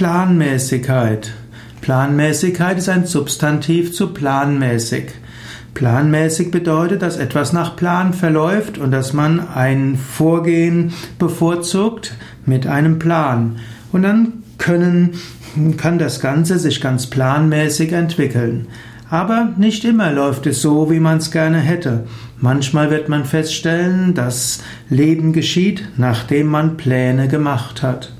Planmäßigkeit. Planmäßigkeit ist ein Substantiv zu planmäßig. Planmäßig bedeutet, dass etwas nach Plan verläuft und dass man ein Vorgehen bevorzugt mit einem Plan. Und dann können, kann das Ganze sich ganz planmäßig entwickeln. Aber nicht immer läuft es so, wie man es gerne hätte. Manchmal wird man feststellen, dass Leben geschieht, nachdem man Pläne gemacht hat.